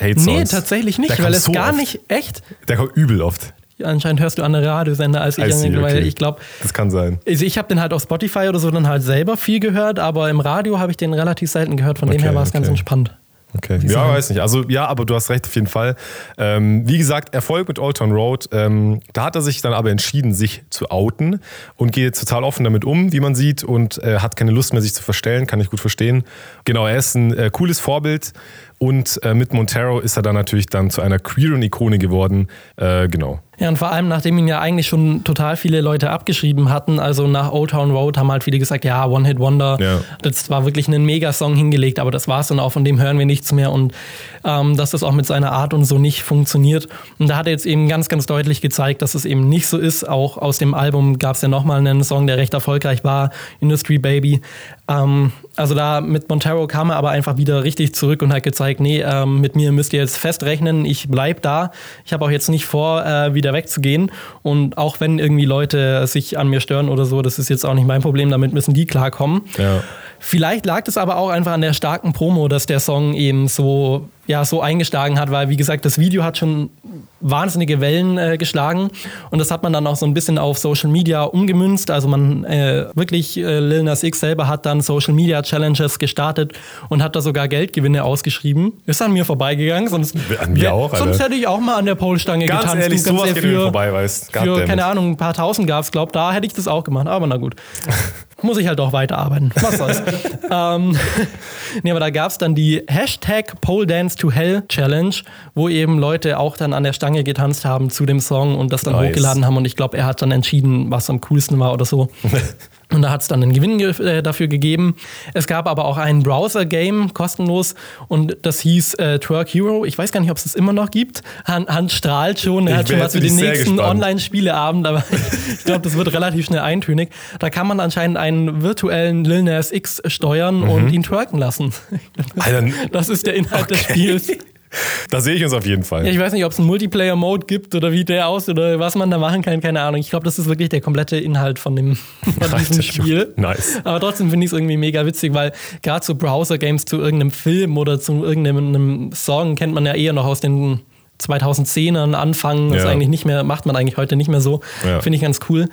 Hate Songs. Nee, tatsächlich nicht, weil es so gar oft. nicht echt. Der kommt übel oft. Anscheinend hörst du andere Radiosender als ich, see, weil okay. ich glaube, Das kann sein. also ich habe den halt auf Spotify oder so dann halt selber viel gehört, aber im Radio habe ich den relativ selten gehört. Von dem Okay, her war es ganz okay. entspannt. Okay. Ja, weiß nicht. Also ja, aber du hast recht auf jeden Fall. Ähm, wie gesagt, Erfolg mit Old Town Road. Ähm, da hat er sich dann aber entschieden, sich zu outen und geht total offen damit um, wie man sieht, und äh, hat keine Lust mehr, sich zu verstellen. Kann ich gut verstehen. Genau, er ist ein äh, cooles Vorbild und äh, mit Montero ist er dann natürlich dann zu einer queeren Ikone geworden. Äh, genau. Ja, und vor allem, nachdem ihn ja eigentlich schon total viele Leute abgeschrieben hatten, also nach Old Town Road haben halt viele gesagt, ja, One Hit Wonder, Ja. das war wirklich ein Mega-Song hingelegt, aber das war's dann auch, von dem hören wir nichts mehr und ähm, dass das auch mit seiner Art und so nicht funktioniert. Und da hat er jetzt eben ganz, ganz deutlich gezeigt, dass es eben nicht so ist. Auch aus dem Album gab es ja nochmal einen Song, der recht erfolgreich war, Industry Baby. Ähm, also da mit Montero kam er aber einfach wieder richtig zurück und hat gezeigt, nee, ähm, mit mir müsst ihr jetzt festrechnen, ich bleib da. Ich habe auch jetzt nicht vor, äh, wieder wegzugehen. Und auch wenn irgendwie Leute sich an mir stören oder so, das ist jetzt auch nicht mein Problem, damit müssen die klarkommen. Ja. Vielleicht lag es aber auch einfach an der starken Promo, dass der Song eben so, ja, so eingeschlagen hat, weil, wie gesagt, das Video hat schon wahnsinnige Wellen äh, geschlagen und das hat man dann auch so ein bisschen auf Social Media umgemünzt. Also man äh, wirklich, äh, Lil Nas X selber hat dann Social Media Challenges gestartet und hat da sogar Geldgewinne ausgeschrieben. Ist an mir vorbeigegangen, sonst, An mir auch, Alter. sonst hätte ich auch mal an der Polstange Ganz getanzt. ehrlich, kannst sowas mir vorbei, weißt. für, keine Ahnung, ein paar tausend gab es, glaub, da hätte ich das auch gemacht, aber na gut. Muss ich halt auch weiterarbeiten. Was soll's. ähm, nee, aber da gab es dann die Hashtag Pole Dance to Hell Challenge, wo eben Leute auch dann an der Stange getanzt haben zu dem Song und das dann Nice. hochgeladen haben. Und ich glaube, er hat dann entschieden, was am coolsten war oder so. Und da hat es dann einen Gewinn ge äh, dafür gegeben. Es gab aber auch ein Browser-Game, kostenlos, und das hieß äh, Twerk Hero. Ich weiß gar nicht, ob es das immer noch gibt. Han Hans strahlt schon, er Ich hat schon was für den nächsten. Online-Spieleabend, aber ich glaube, das wird relativ schnell eintönig. Da kann man anscheinend einen virtuellen Lil Nas X steuern Mhm. und ihn twerken lassen. Alter, Das ist der Inhalt des Okay. Spiels. da sehe ich uns auf jeden Fall. Ja, ich weiß nicht, ob es einen Multiplayer-Mode gibt oder wie der aussieht oder was man da machen kann, keine Ahnung. Ich glaube, das ist wirklich der komplette Inhalt von, dem, von diesem Spiel. nice. Aber trotzdem finde ich es irgendwie mega witzig, weil gerade so Browser-Games zu irgendeinem Film oder zu irgendeinem Song kennt man ja eher noch aus den 2010ern Anfang. Das Ja. ist eigentlich nicht mehr, macht man eigentlich heute nicht mehr so. Ja. Finde ich ganz cool.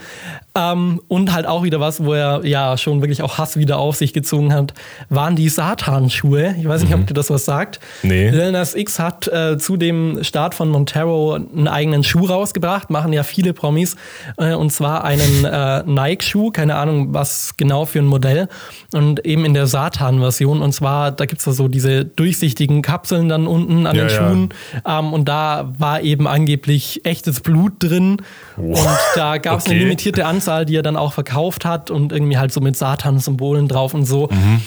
Ähm, und halt auch wieder was, wo er ja schon wirklich auch Hass wieder auf sich gezogen hat, waren die Satan-Schuhe. Ich weiß nicht, ob dir das was sagt. Mhm. Nee. Lil Nas X hat äh, zu dem Start von Montero einen eigenen Schuh rausgebracht, machen ja viele Promis. Äh, und zwar einen äh, Nike-Schuh, keine Ahnung, was genau für ein Modell. Und eben in der Satan-Version. Und zwar, da gibt es so diese durchsichtigen Kapseln dann unten an Ja, den ja. Schuhen. Ähm, und da war eben angeblich echtes Blut drin. Und da gab es eine Okay. limitierte Anzahl, die er dann auch verkauft hat und irgendwie halt so mit Satan-Symbolen drauf und so. Mhm.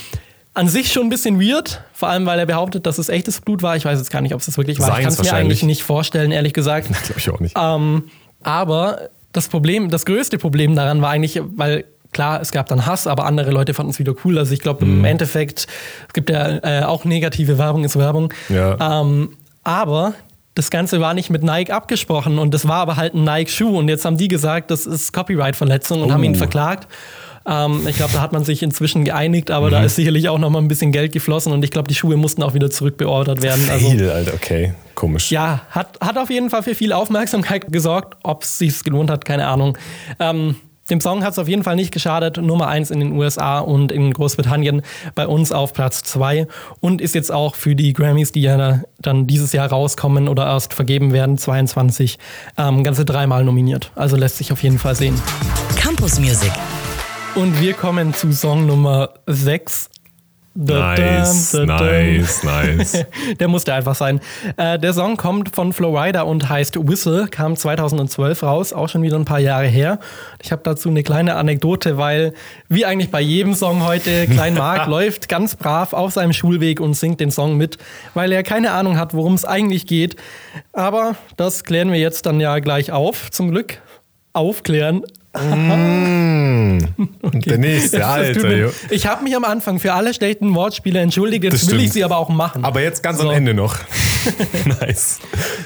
An sich schon ein bisschen weird, vor allem weil er behauptet, dass es echtes Blut war. Ich weiß jetzt gar nicht, ob es das wirklich war. Ich Seins kann es mir eigentlich nicht vorstellen, ehrlich gesagt. Glaube ich auch nicht. Ähm, aber das Problem, das größte Problem daran war eigentlich, weil klar, es gab dann Hass, aber andere Leute fanden es wieder cool. Also ich glaube, Mhm. im Endeffekt, es gibt ja äh, auch negative Werbung ist Werbung. Ja. Ähm, aber das Ganze war nicht mit Nike abgesprochen und das war aber halt ein Nike-Schuh und jetzt haben die gesagt, das ist Copyright-Verletzung und haben ihn Oh. verklagt. Ähm, ich glaube, da hat man sich inzwischen geeinigt, aber Mhm. da ist sicherlich auch noch mal ein bisschen Geld geflossen und ich glaube, die Schuhe mussten auch wieder zurückbeordert werden. Also, Fail, Alter, okay. Komisch. ja, hat, hat auf jeden Fall für viel Aufmerksamkeit gesorgt. Ob es sich gelohnt hat, keine Ahnung. Ähm, dem Song hat es auf jeden Fall nicht geschadet. Nummer eins in den USA und in Großbritannien bei uns auf Platz zwei und ist jetzt auch für die Grammys, die ja dann dieses Jahr rauskommen oder erst vergeben werden, 22, ähm, ganze dreimal nominiert. Also lässt sich auf jeden Fall sehen. Campus Music. Und wir kommen zu Song Nummer 6. Da, Nice, da, da, nice, nice. Der musste einfach sein. Äh, der Song kommt von Flowrider und heißt Whistle, kam 2012 raus, auch schon wieder ein paar Jahre her. Ich habe dazu eine kleine Anekdote, weil wie eigentlich bei jedem Song heute, Klein Mark läuft ganz brav auf seinem Schulweg und singt den Song mit, weil er keine Ahnung hat, worum es eigentlich geht. Aber das klären wir jetzt dann ja gleich auf, zum Glück. Aufklären. Der nächste, Es- es tut Alter. mir- jo. Ich habe mich am Anfang für alle schlechten Wortspiele entschuldigt, jetzt Das will ich sie aber auch machen. Aber jetzt ganz So. am Ende noch. nice.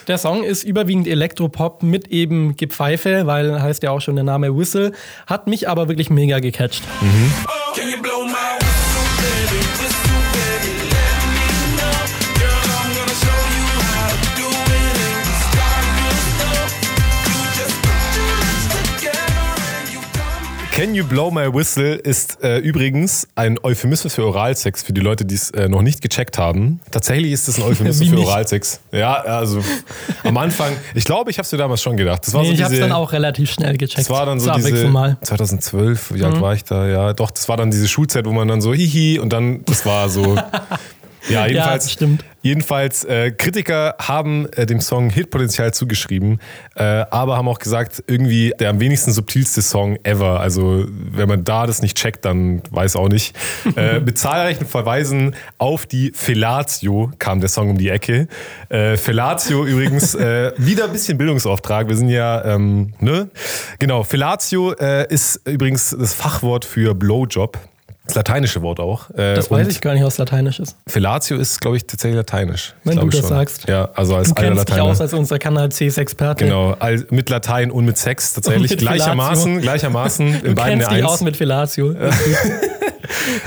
Der Song ist überwiegend Elektropop mit eben Gepfeife, weil heißt ja auch schon der Name Whistle, hat mich aber wirklich mega gecatcht. Can you Can You Blow My Whistle ist äh, übrigens ein Euphemismus für Oralsex, für die Leute, die es äh, noch nicht gecheckt haben. Tatsächlich ist es ein Euphemismus für? Oralsex. Ja, also am Anfang, ich glaube, ich habe es dir damals schon gedacht. Das war Nee, so ich habe es dann auch relativ schnell gecheckt. Das war dann so diese mal. Mhm. 2012, wie alt war ich da? Ja, doch, das war dann diese Schulzeit, wo man dann so hihi und dann, das war so. Ja, jedenfalls, stimmt. jedenfalls äh, Kritiker haben äh, dem Song Hitpotenzial zugeschrieben, äh, aber haben auch gesagt, irgendwie der am wenigsten subtilste Song ever. Also wenn man da das nicht checkt, dann weiß auch nicht. Äh, mit zahlreichen Verweisen auf die Fellatio kam der Song um die Ecke. Äh, Fellatio übrigens äh, wieder ein bisschen Bildungsauftrag. Wir sind ja, ähm, ne? Genau, Fellatio äh, ist übrigens das Fachwort für Blowjob. Das lateinische Wort auch. Äh, Das weiß ich gar nicht, was Lateinisch ist. Fellatio ist, glaube ich, tatsächlich lateinisch. Wenn du das schon. sagst. Ja, also als Du dich Lateiner. aus als unser Kanal C-Experte. Genau, all, mit Latein und mit Sex tatsächlich. Mit gleichermaßen, Fellatio. gleichermaßen in Du beiden kennst dich aus mit Fellatio.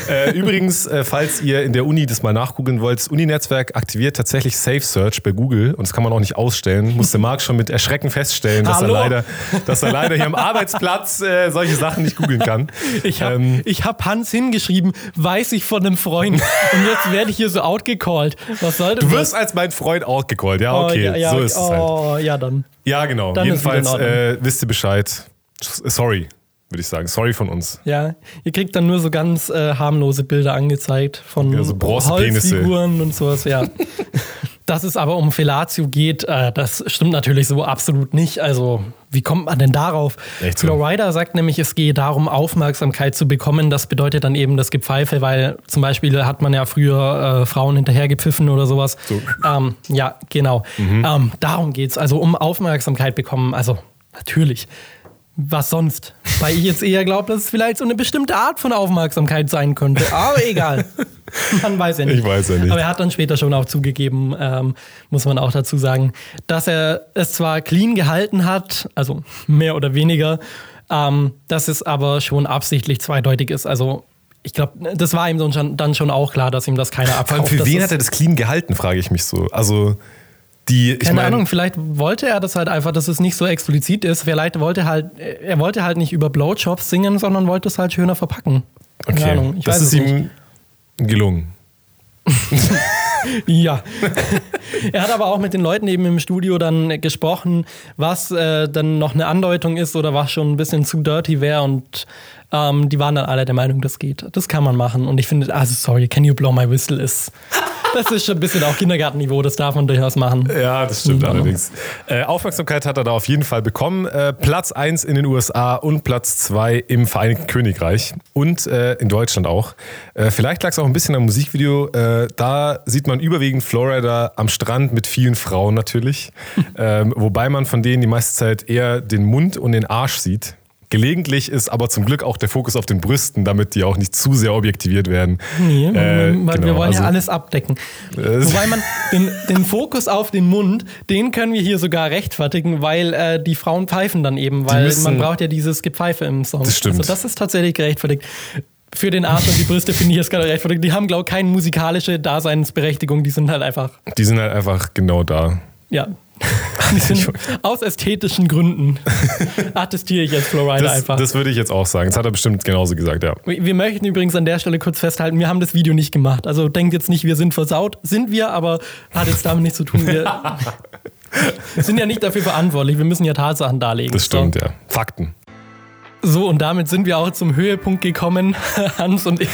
Äh, übrigens, äh, falls ihr in der Uni das mal nachgoogeln wollt, das Uni-Netzwerk aktiviert tatsächlich Safe Search bei Google und das kann man auch nicht ausstellen. Musste Marc schon mit Erschrecken feststellen, dass er, leider, dass er leider hier am Arbeitsplatz äh, solche Sachen nicht googeln kann. Ich habe Ähm, hab Hans hingeschrieben, weiß ich von einem Freund. Und jetzt werde ich hier so outgecallt. Was soll das? du wirst als mein Freund outgecallt. Ja, okay, oh, ja, ja, so ist es halt. oh, ja, dann. Ja, genau. Dann Jedenfalls äh, wisst ihr Bescheid. Sorry, würde ich sagen. Sorry von uns. Ja, ihr kriegt dann nur so ganz äh, harmlose Bilder angezeigt von Ja, so. Holzfiguren und sowas, ja. Dass es aber um Fellatio geht, äh, das stimmt natürlich so absolut nicht. Also, wie kommt man denn darauf? Echt so? Flowrider sagt nämlich, es gehe darum, Aufmerksamkeit zu bekommen. Das bedeutet dann eben das Gepfeife, weil zum Beispiel hat man ja früher äh, Frauen hinterhergepfiffen oder sowas. Ähm, ja, genau. Mhm. Ähm, darum geht's. Also um Aufmerksamkeit bekommen. Also, natürlich. Was sonst? Weil ich jetzt eher glaube, dass es vielleicht so eine bestimmte Art von Aufmerksamkeit sein könnte. Aber egal. Man weiß ja nicht. Ich weiß ja nicht. Aber er hat dann später schon auch zugegeben, ähm, muss man auch dazu sagen, dass er es zwar clean gehalten hat, also mehr oder weniger, ähm, dass es aber schon absichtlich zweideutig ist. Also ich glaube, das war ihm dann schon, auch klar, dass ihm das keiner Vor allem abkauft. für wen hat er das clean gehalten, frage ich mich so. Also die, ich keine meine, Ahnung, vielleicht wollte er das halt einfach, dass es nicht so explizit ist. Vielleicht wollte halt, er wollte halt nicht über Blowjobs singen, sondern wollte es halt schöner verpacken. Keine okay, Ahnung, ich das weiß ist es nicht. ihm gelungen. Ja. er hat aber auch mit den Leuten eben im Studio dann gesprochen, was äh, dann noch eine Andeutung ist oder was schon ein bisschen zu dirty wäre und ähm, die waren dann alle der Meinung, das geht. Das kann man machen. Und ich finde, also sorry, Can You Blow My Whistle ist. Das ist schon ein bisschen auch Kindergartenniveau, das darf man durchaus machen. Ja, das stimmt Ja. allerdings. Äh, Aufmerksamkeit hat er da auf jeden Fall bekommen. Äh, Platz 1 in den USA und Platz 2 im Vereinigten Königreich und äh, in Deutschland auch. Äh, vielleicht lag es auch ein bisschen am Musikvideo. Äh, da sieht man überwiegend Florida am Strand mit vielen Frauen natürlich. ähm, wobei man von denen die meiste Zeit eher den Mund und den Arsch sieht. Gelegentlich ist aber zum Glück auch der Fokus auf den Brüsten, damit die auch nicht zu sehr objektiviert werden. Nee, Äh, weil wir genau, wollen also- ja alles abdecken. Äh, Wobei man den, den Fokus auf den Mund, den können wir hier sogar rechtfertigen, weil äh, die Frauen pfeifen dann eben, weil müssen- man braucht ja dieses Gepfeife im Song. Das stimmt. Also das ist tatsächlich gerechtfertigt. Für den Arsch und die Brüste finde ich es gerade rechtfertigt. Die haben, glaube ich, keine musikalische Daseinsberechtigung. Die sind halt einfach, Die sind halt einfach genau da. ja. Aus ästhetischen Gründen attestiere ich jetzt Florida Das, einfach. das würde ich jetzt auch sagen. Das hat er bestimmt genauso gesagt, ja. Wir möchten übrigens an der Stelle kurz festhalten, wir haben das Video nicht gemacht. Also denkt jetzt nicht, wir sind versaut. Sind wir, aber hat jetzt damit nichts zu tun. Wir sind ja nicht dafür verantwortlich. Wir müssen ja Tatsachen darlegen. Das stimmt, ja. Fakten. So, und damit sind wir auch zum Höhepunkt gekommen, Hans und ich.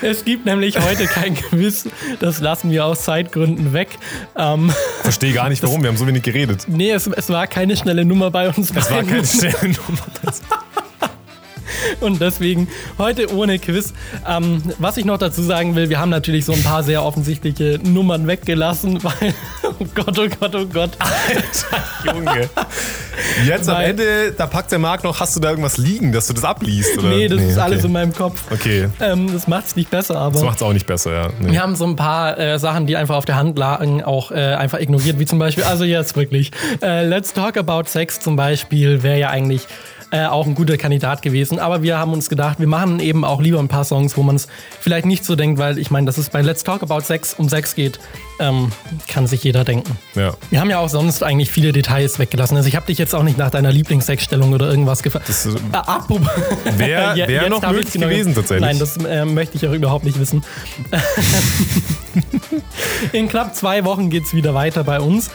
Es gibt nämlich heute kein Quiz. Das lassen wir aus Zeitgründen weg. Ähm, Verstehe gar nicht, warum. Wir haben so wenig geredet. nee, es, es war keine schnelle Nummer bei uns. Es war keine schnelle Nummer. Und deswegen heute ohne Quiz. Ähm, was ich noch dazu sagen will, wir haben natürlich so ein paar sehr offensichtliche Nummern weggelassen, weil, oh Gott, oh Gott, oh Gott. Junge. Jetzt am Weil- Ende, da packt der Marc noch, hast du da irgendwas liegen, dass du das abliest? Oder? Nee, das ist alles okay. in meinem Kopf. Okay, Ähm, das macht es nicht besser, aber. das macht es auch nicht besser, ja. Nee. Wir haben so ein paar äh, Sachen, die einfach auf der Hand lagen, auch äh, einfach ignoriert, wie zum Beispiel, also jetzt wirklich, äh, Let's Talk About Sex zum Beispiel wäre ja eigentlich äh, auch ein guter Kandidat gewesen. Aber wir haben uns gedacht, wir machen eben auch lieber ein paar Songs, wo man es vielleicht nicht so denkt, weil ich meine, dass es bei Let's Talk About Sex um Sex geht, ähm, kann sich jeder denken. Ja. Wir haben ja auch sonst eigentlich viele Details weggelassen. Also ich habe dich jetzt auch nicht nach deiner Lieblingssexstellung oder irgendwas gefragt. Das, äh, Äh, apropos- Wär- Je- wär jetzt noch möglich genau- gewesen, tatsächlich. Nein, das äh, möchte ich auch überhaupt nicht wissen. In knapp zwei Wochen geht es wieder weiter bei uns.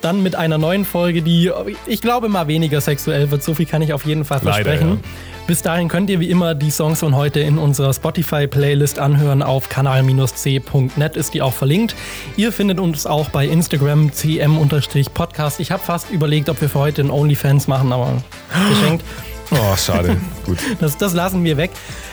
Dann mit einer neuen Folge, die ich glaube mal weniger sexuell wird. So viel kann ich auf jeden Fall Leider, versprechen. ja. Bis dahin könnt ihr wie immer die Songs von heute in unserer Spotify-Playlist anhören. Auf kanal-c.net ist die auch verlinkt. Ihr findet uns auch bei Instagram cm-podcast. Ich habe fast überlegt, ob wir für heute einen OnlyFans machen, aber geschenkt. oh, schade. Gut. Das, das lassen wir weg.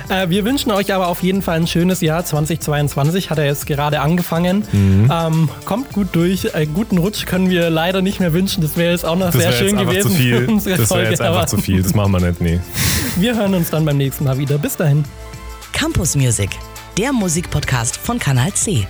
Äh, wir wünschen euch aber auf jeden Fall ein schönes Jahr 2022. Hat er jetzt gerade angefangen. Mhm. Ähm, kommt gut durch. Äh, guten Rutsch können wir leider nicht mehr wünschen. Das wäre jetzt auch noch Das sehr schön jetzt einfach gewesen zu viel. für unsere Das wäre Folge. jetzt einfach zu viel. Das machen wir nicht, nee. wir hören uns dann beim nächsten Mal wieder. Bis dahin. Campus Music, der Musikpodcast von Kanal C.